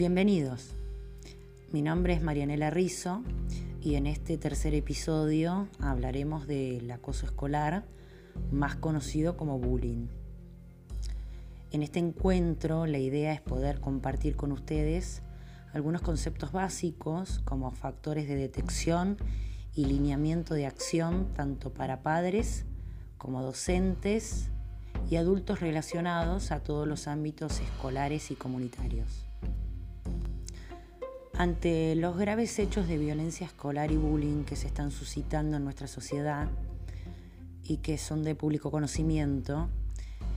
Bienvenidos. Mi nombre es Marianela Rizzo y en este tercer episodio hablaremos del acoso escolar, más conocido como bullying. En este encuentro la idea es poder compartir con ustedes algunos conceptos básicos como factores de detección y lineamiento de acción tanto para padres como docentes y adultos relacionados a todos los ámbitos escolares y comunitarios. Ante los graves hechos de violencia escolar y bullying que se están suscitando en nuestra sociedad y que son de público conocimiento,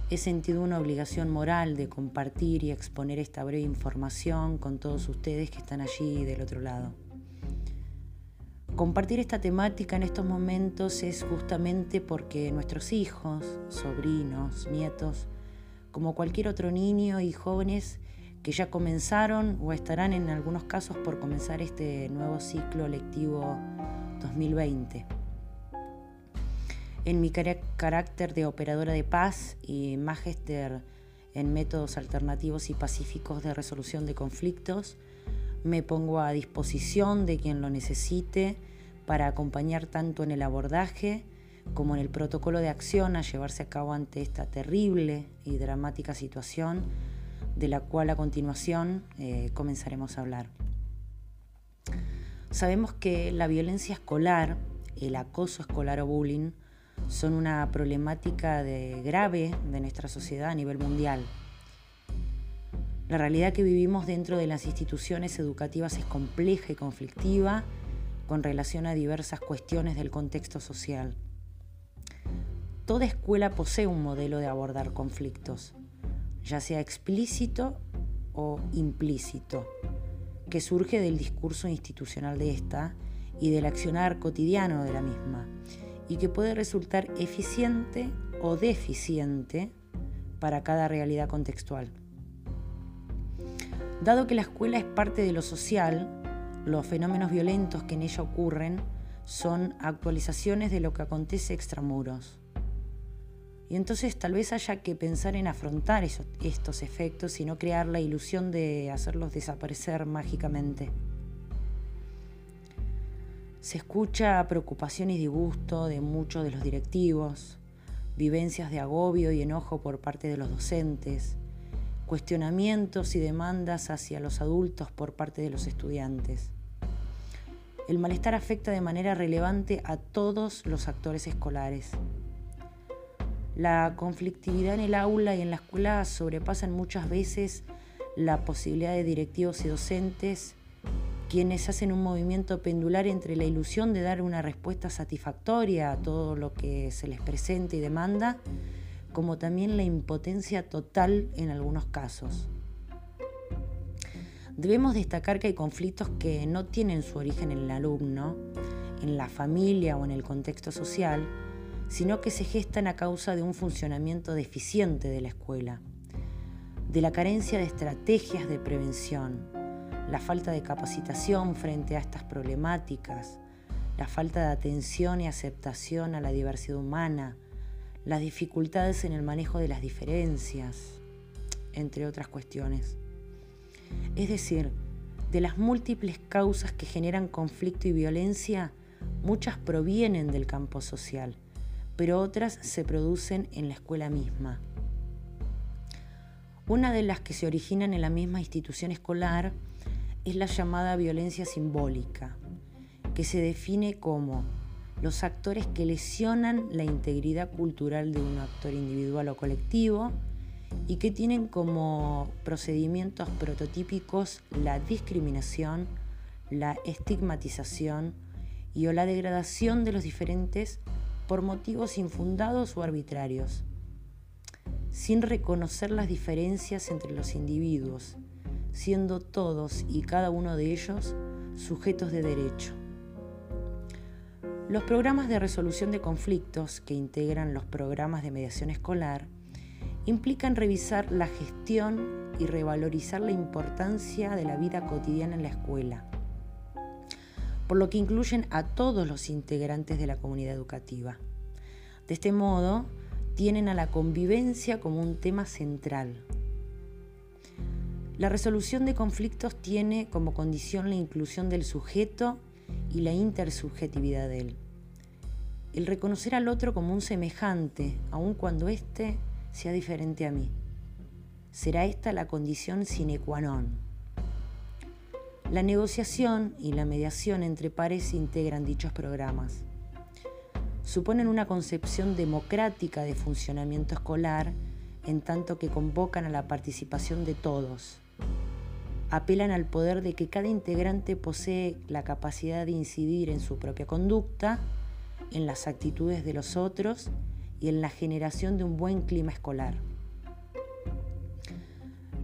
he sentido una obligación moral de compartir y exponer esta breve información con todos ustedes que están allí del otro lado. Compartir esta temática en estos momentos es justamente porque nuestros hijos, sobrinos, nietos, como cualquier otro niño y jóvenes, que ya comenzaron o estarán en algunos casos por comenzar este nuevo ciclo lectivo 2020. En mi carácter de operadora de paz y magister en métodos alternativos y pacíficos de resolución de conflictos, me pongo a disposición de quien lo necesite para acompañar tanto en el abordaje como en el protocolo de acción a llevarse a cabo ante esta terrible y dramática situación de la cual a continuación eh, comenzaremos a hablar. Sabemos que la violencia escolar, el acoso escolar o bullying, son una problemática de grave de nuestra sociedad a nivel mundial. La realidad que vivimos dentro de las instituciones educativas es compleja y conflictiva con relación a diversas cuestiones del contexto social. Toda escuela posee un modelo de abordar conflictos ya sea explícito o implícito, que surge del discurso institucional de esta y del accionar cotidiano de la misma, y que puede resultar eficiente o deficiente para cada realidad contextual. Dado que la escuela es parte de lo social, los fenómenos violentos que en ella ocurren son actualizaciones de lo que acontece extramuros. Y entonces tal vez haya que pensar en afrontar estos efectos y no crear la ilusión de hacerlos desaparecer mágicamente. Se escucha preocupación y disgusto de muchos de los directivos, vivencias de agobio y enojo por parte de los docentes, cuestionamientos y demandas hacia los adultos por parte de los estudiantes. El malestar afecta de manera relevante a todos los actores escolares la conflictividad en el aula y en la escuela sobrepasan muchas veces la posibilidad de directivos y docentes, quienes hacen un movimiento pendular entre la ilusión de dar una respuesta satisfactoria a todo lo que se les presenta y demanda, como también la impotencia total en algunos casos. Debemos destacar que hay conflictos que no tienen su origen en el alumno, en la familia o en el contexto social, sino que se gestan a causa de un funcionamiento deficiente de la escuela, de la carencia de estrategias de prevención, la falta de capacitación frente a estas problemáticas, la falta de atención y aceptación a la diversidad humana, las dificultades en el manejo de las diferencias, entre otras cuestiones. Es decir, de las múltiples causas que generan conflicto y violencia, muchas provienen del campo social pero otras se producen en la escuela misma. Una de las que se originan en la misma institución escolar es la llamada violencia simbólica, que se define como los actores que lesionan la integridad cultural de un actor individual o colectivo y que tienen como procedimientos prototípicos la discriminación, la estigmatización y o la degradación de los diferentes por motivos infundados o arbitrarios, sin reconocer las diferencias entre los individuos, siendo todos y cada uno de ellos sujetos de derecho. Los programas de resolución de conflictos que integran los programas de mediación escolar implican revisar la gestión y revalorizar la importancia de la vida cotidiana en la escuela por lo que incluyen a todos los integrantes de la comunidad educativa. De este modo, tienen a la convivencia como un tema central. La resolución de conflictos tiene como condición la inclusión del sujeto y la intersubjetividad de él. El reconocer al otro como un semejante, aun cuando éste sea diferente a mí. Será esta la condición sine qua non. La negociación y la mediación entre pares integran dichos programas. Suponen una concepción democrática de funcionamiento escolar en tanto que convocan a la participación de todos, apelan al poder de que cada integrante posee la capacidad de incidir en su propia conducta, en las actitudes de los otros y en la generación de un buen clima escolar.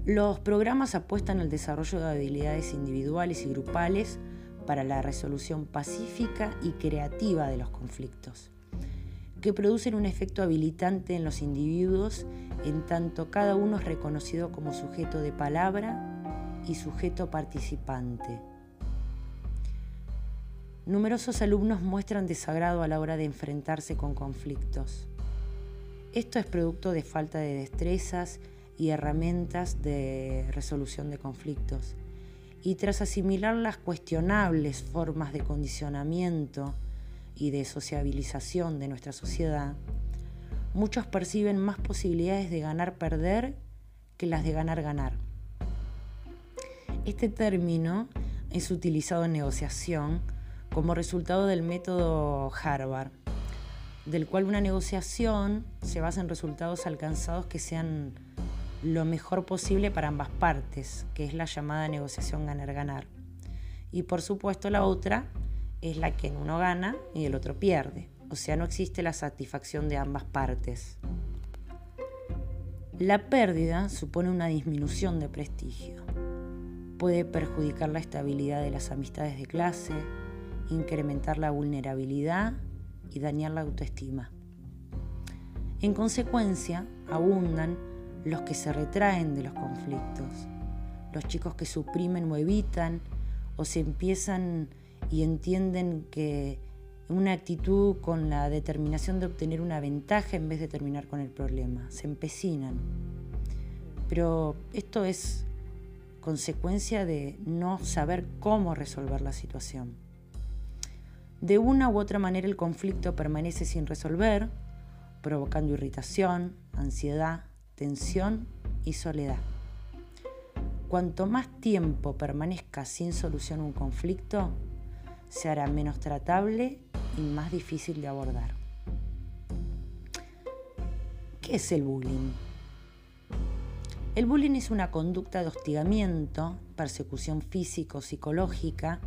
Los programas apuestan al desarrollo de habilidades individuales y grupales para la resolución pacífica y creativa de los conflictos, que producen un efecto habilitante en los individuos en tanto cada uno es reconocido como sujeto de palabra y sujeto participante. Numerosos alumnos muestran desagrado a la hora de enfrentarse con conflictos. Esto es producto de falta de destrezas y herramientas de resolución de conflictos. Y tras asimilar las cuestionables formas de condicionamiento y de sociabilización de nuestra sociedad, muchos perciben más posibilidades de ganar-perder que las de ganar-ganar. Este término es utilizado en negociación como resultado del método Harvard, del cual una negociación se basa en resultados alcanzados que sean lo mejor posible para ambas partes, que es la llamada negociación ganar-ganar. Y por supuesto la otra es la que uno gana y el otro pierde, o sea, no existe la satisfacción de ambas partes. La pérdida supone una disminución de prestigio puede perjudicar la estabilidad de las amistades de clase, incrementar la vulnerabilidad y dañar la autoestima. En consecuencia, abundan los que se retraen de los conflictos, los chicos que suprimen o evitan o se empiezan y entienden que una actitud con la determinación de obtener una ventaja en vez de terminar con el problema, se empecinan. Pero esto es consecuencia de no saber cómo resolver la situación. De una u otra manera el conflicto permanece sin resolver, provocando irritación, ansiedad, tensión y soledad. Cuanto más tiempo permanezca sin solución un conflicto, se hará menos tratable y más difícil de abordar. ¿Qué es el bullying? El bullying es una conducta de hostigamiento, persecución físico-psicológica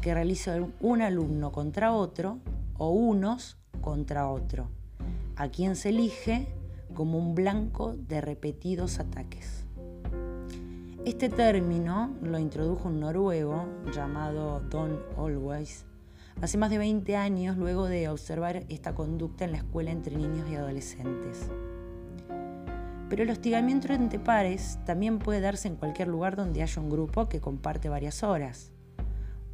que realiza un alumno contra otro o unos contra otro, a quien se elige como un blanco de repetidos ataques. Este término lo introdujo un noruego llamado Don Always hace más de 20 años luego de observar esta conducta en la escuela entre niños y adolescentes. Pero el hostigamiento entre pares también puede darse en cualquier lugar donde haya un grupo que comparte varias horas.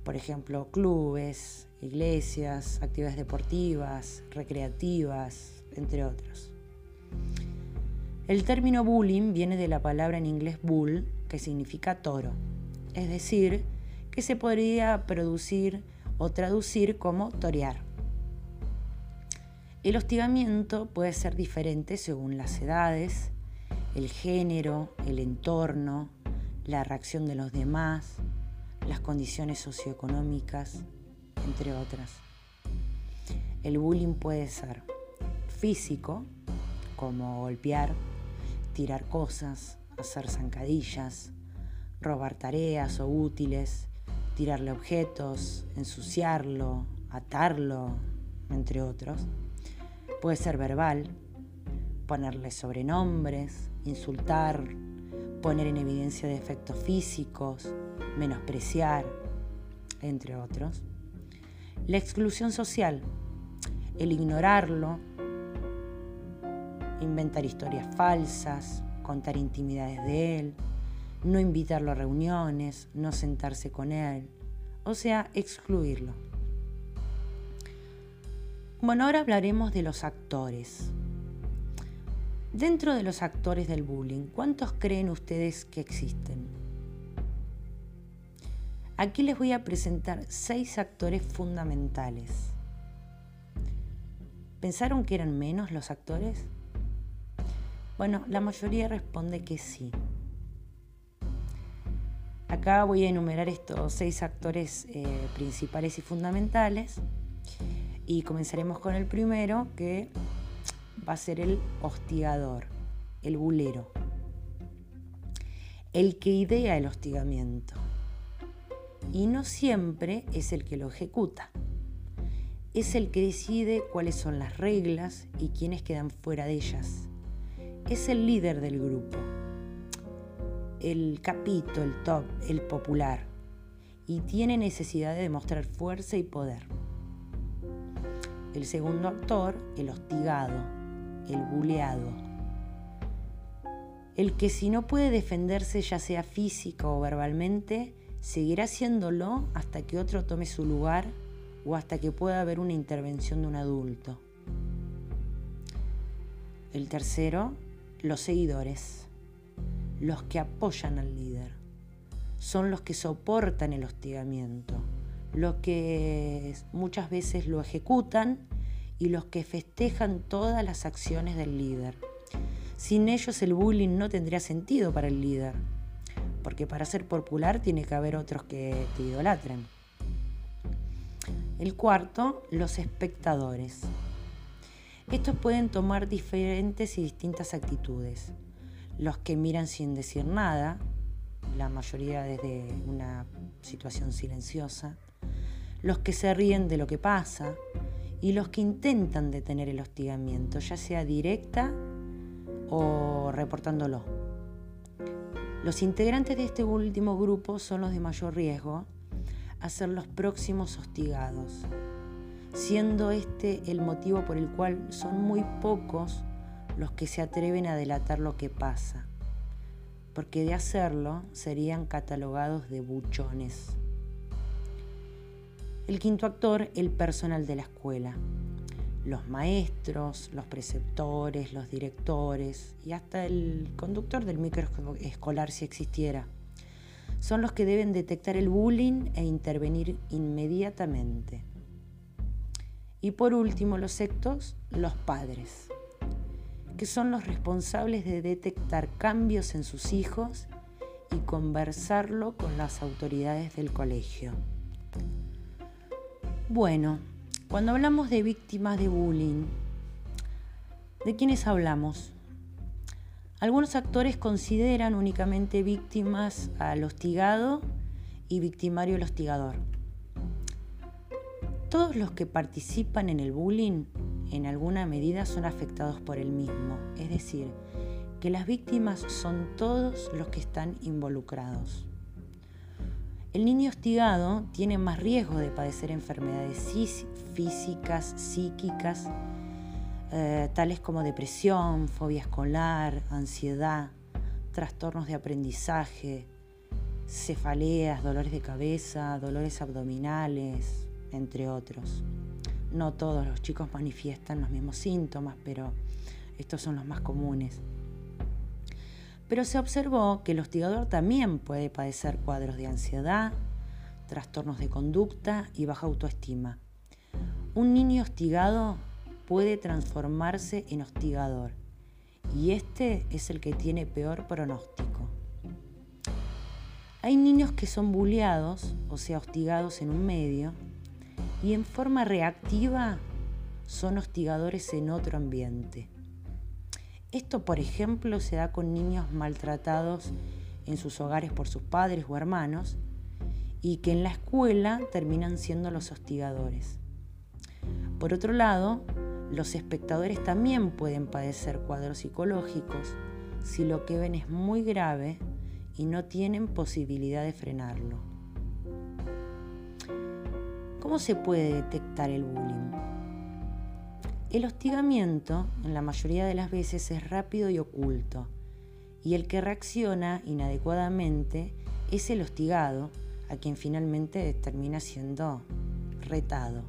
Por ejemplo, clubes, iglesias, actividades deportivas, recreativas, entre otros. El término bullying viene de la palabra en inglés bull, que significa toro, es decir, que se podría producir o traducir como torear. El hostigamiento puede ser diferente según las edades, el género, el entorno, la reacción de los demás, las condiciones socioeconómicas, entre otras. El bullying puede ser físico, como golpear, tirar cosas, hacer zancadillas, robar tareas o útiles, tirarle objetos, ensuciarlo, atarlo, entre otros. Puede ser verbal, ponerle sobrenombres, insultar, poner en evidencia defectos físicos, menospreciar, entre otros. La exclusión social, el ignorarlo, inventar historias falsas, contar intimidades de él, no invitarlo a reuniones, no sentarse con él, o sea, excluirlo. Bueno, ahora hablaremos de los actores. Dentro de los actores del bullying, ¿cuántos creen ustedes que existen? Aquí les voy a presentar seis actores fundamentales. ¿Pensaron que eran menos los actores? Bueno, la mayoría responde que sí. Acá voy a enumerar estos seis actores eh, principales y fundamentales y comenzaremos con el primero que va a ser el hostigador, el bulero, el que idea el hostigamiento y no siempre es el que lo ejecuta. Es el que decide cuáles son las reglas y quiénes quedan fuera de ellas. Es el líder del grupo, el capito, el top, el popular, y tiene necesidad de demostrar fuerza y poder. El segundo actor, el hostigado, el buleado. El que si no puede defenderse ya sea física o verbalmente, seguirá haciéndolo hasta que otro tome su lugar o hasta que pueda haber una intervención de un adulto. El tercero, los seguidores, los que apoyan al líder. Son los que soportan el hostigamiento, los que muchas veces lo ejecutan y los que festejan todas las acciones del líder. Sin ellos el bullying no tendría sentido para el líder porque para ser popular tiene que haber otros que te idolatren. El cuarto, los espectadores. Estos pueden tomar diferentes y distintas actitudes. Los que miran sin decir nada, la mayoría desde una situación silenciosa. Los que se ríen de lo que pasa y los que intentan detener el hostigamiento, ya sea directa o reportándolo. Los integrantes de este último grupo son los de mayor riesgo a ser los próximos hostigados, siendo este el motivo por el cual son muy pocos los que se atreven a delatar lo que pasa, porque de hacerlo serían catalogados de buchones. El quinto actor, el personal de la escuela los maestros, los preceptores, los directores y hasta el conductor del microescolar si existiera. Son los que deben detectar el bullying e intervenir inmediatamente. Y por último, los sectos, los padres, que son los responsables de detectar cambios en sus hijos y conversarlo con las autoridades del colegio. Bueno, cuando hablamos de víctimas de bullying, ¿de quiénes hablamos? Algunos actores consideran únicamente víctimas al hostigado y victimario al hostigador. Todos los que participan en el bullying en alguna medida son afectados por el mismo, es decir, que las víctimas son todos los que están involucrados. El niño hostigado tiene más riesgo de padecer enfermedades físicas, psíquicas, eh, tales como depresión, fobia escolar, ansiedad, trastornos de aprendizaje, cefaleas, dolores de cabeza, dolores abdominales, entre otros. No todos los chicos manifiestan los mismos síntomas, pero estos son los más comunes. Pero se observó que el hostigador también puede padecer cuadros de ansiedad, trastornos de conducta y baja autoestima. Un niño hostigado puede transformarse en hostigador y este es el que tiene peor pronóstico. Hay niños que son bulleados, o sea, hostigados en un medio, y en forma reactiva son hostigadores en otro ambiente. Esto, por ejemplo, se da con niños maltratados en sus hogares por sus padres o hermanos y que en la escuela terminan siendo los hostigadores. Por otro lado, los espectadores también pueden padecer cuadros psicológicos si lo que ven es muy grave y no tienen posibilidad de frenarlo. ¿Cómo se puede detectar el bullying? El hostigamiento, en la mayoría de las veces, es rápido y oculto, y el que reacciona inadecuadamente es el hostigado, a quien finalmente termina siendo retado.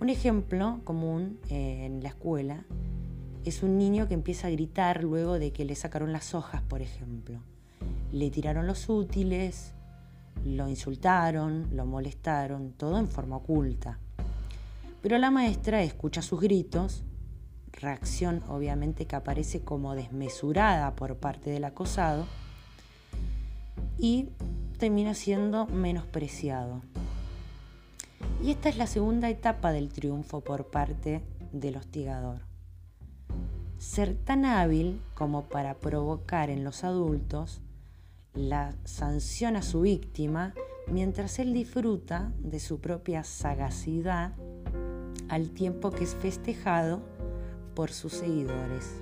Un ejemplo común eh, en la escuela es un niño que empieza a gritar luego de que le sacaron las hojas, por ejemplo. Le tiraron los útiles, lo insultaron, lo molestaron, todo en forma oculta. Pero la maestra escucha sus gritos, reacción obviamente que aparece como desmesurada por parte del acosado, y termina siendo menospreciado. Y esta es la segunda etapa del triunfo por parte del hostigador. Ser tan hábil como para provocar en los adultos la sanción a su víctima mientras él disfruta de su propia sagacidad al tiempo que es festejado por sus seguidores.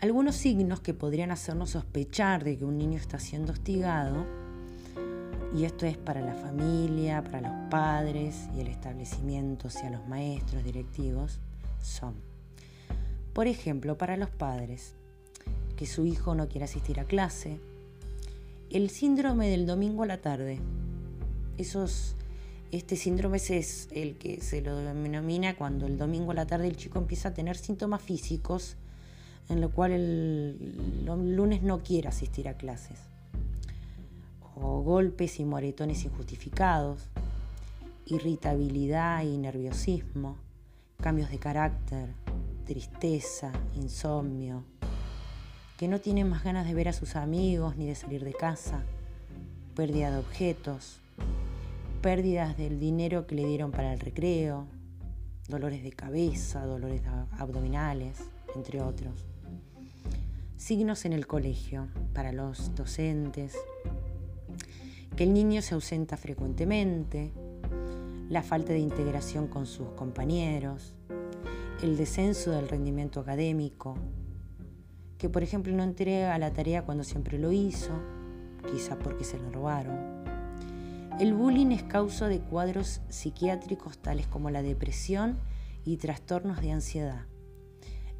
Algunos signos que podrían hacernos sospechar de que un niño está siendo hostigado, y esto es para la familia, para los padres y el establecimiento, o sea, los maestros, directivos, son, por ejemplo, para los padres, que su hijo no quiere asistir a clase, el síndrome del domingo a la tarde. Esos, este síndrome es el que se lo denomina cuando el domingo a la tarde el chico empieza a tener síntomas físicos en lo cual el, lunes no quiere asistir a clases. O golpes y moretones injustificados, irritabilidad y nerviosismo, cambios de carácter, tristeza, insomnio, que no tienen más ganas de ver a sus amigos ni de salir de casa, pérdida de objetos, pérdidas del dinero que le dieron para el recreo, dolores de cabeza, dolores abdominales, entre otros. Signos en el colegio para los docentes, que el niño se ausenta frecuentemente, la falta de integración con sus compañeros, el descenso del rendimiento académico, que por ejemplo no entrega la tarea cuando siempre lo hizo, quizá porque se lo robaron. El bullying es causa de cuadros psiquiátricos tales como la depresión y trastornos de ansiedad.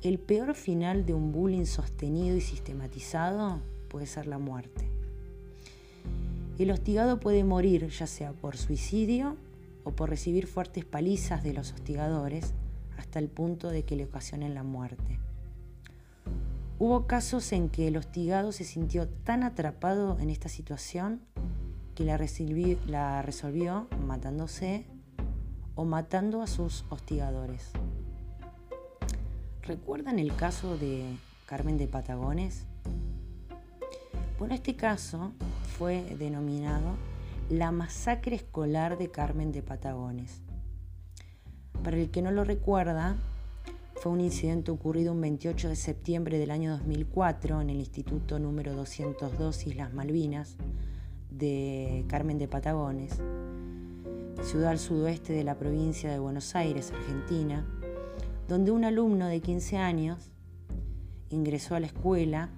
El peor final de un bullying sostenido y sistematizado puede ser la muerte. El hostigado puede morir ya sea por suicidio o por recibir fuertes palizas de los hostigadores hasta el punto de que le ocasionen la muerte. Hubo casos en que el hostigado se sintió tan atrapado en esta situación que la, resolvió matándose o matando a sus hostigadores. ¿Recuerdan el caso de Carmen de Patagones? Bueno, este caso fue denominado la masacre escolar de Carmen de Patagones. Para el que no lo recuerda, fue un incidente ocurrido un 28 de septiembre del año 2004 en el Instituto número 202 Islas Malvinas de Carmen de Patagones, ciudad al sudoeste de la provincia de Buenos Aires, Argentina, donde un alumno de 15 años ingresó a la escuela,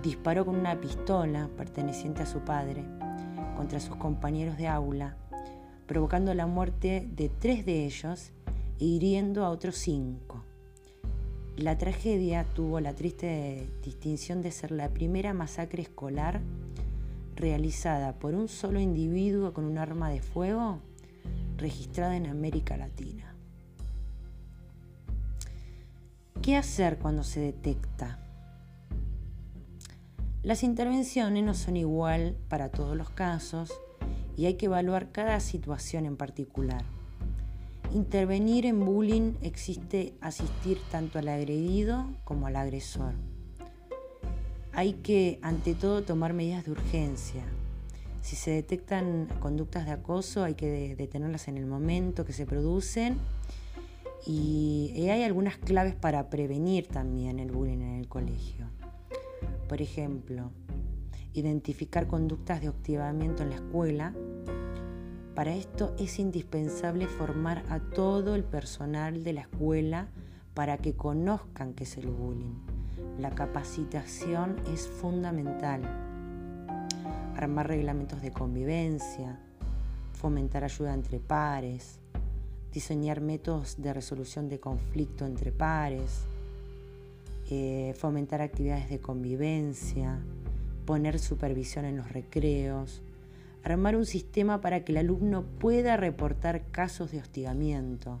disparó con una pistola perteneciente a su padre contra sus compañeros de aula, provocando la muerte de tres de ellos hiriendo a otros cinco. La tragedia tuvo la triste distinción de ser la primera masacre escolar realizada por un solo individuo con un arma de fuego registrada en América Latina. ¿Qué hacer cuando se detecta? Las intervenciones no son igual para todos los casos y hay que evaluar cada situación en particular. Intervenir en bullying existe asistir tanto al agredido como al agresor. Hay que, ante todo, tomar medidas de urgencia. Si se detectan conductas de acoso, hay que detenerlas en el momento que se producen. Y hay algunas claves para prevenir también el bullying en el colegio. Por ejemplo, identificar conductas de hostigamiento en la escuela para esto es indispensable formar a todo el personal de la escuela para que conozcan qué es el bullying. La capacitación es fundamental. Armar reglamentos de convivencia, fomentar ayuda entre pares, diseñar métodos de resolución de conflicto entre pares, eh, fomentar actividades de convivencia, poner supervisión en los recreos, armar un sistema para que el alumno pueda reportar casos de hostigamiento,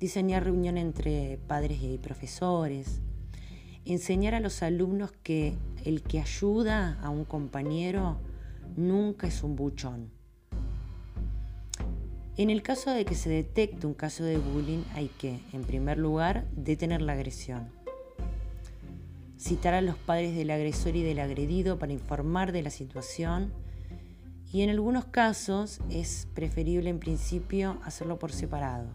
diseñar reunión entre padres y profesores, enseñar a los alumnos que el que ayuda a un compañero nunca es un buchón. En el caso de que se detecte un caso de bullying hay que, en primer lugar, detener la agresión. Citar a los padres del agresor y del agredido para informar de la situación y en algunos casos es preferible en principio hacerlo por separado.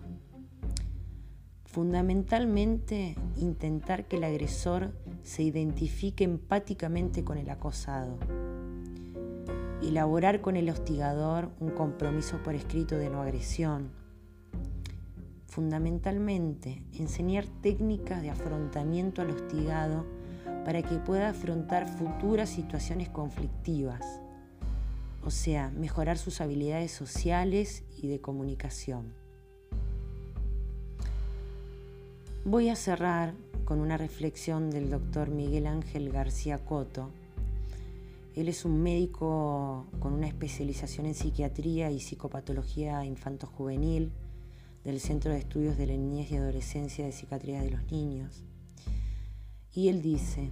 Fundamentalmente, intentar que el agresor se identifique empáticamente con el acosado. Elaborar con el hostigador un compromiso por escrito de no agresión. Fundamentalmente, enseñar técnicas de afrontamiento al hostigado para que pueda afrontar futuras situaciones conflictivas o sea, mejorar sus habilidades sociales y de comunicación. Voy a cerrar con una reflexión del doctor Miguel Ángel García Coto. Él es un médico con una especialización en psiquiatría y psicopatología infanto-juvenil del Centro de Estudios de la Niñez y Adolescencia de Psiquiatría de los Niños. Y él dice,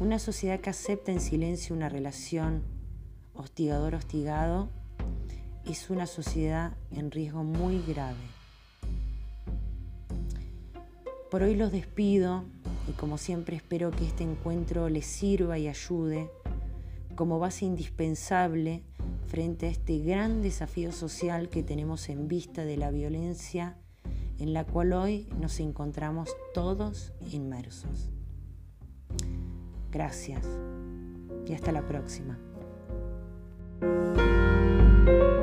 una sociedad que acepta en silencio una relación hostigador-hostigado es una sociedad en riesgo muy grave. Por hoy los despido y como siempre espero que este encuentro les sirva y ayude como base indispensable frente a este gran desafío social que tenemos en vista de la violencia en la cual hoy nos encontramos todos inmersos. Gracias y hasta la próxima. Música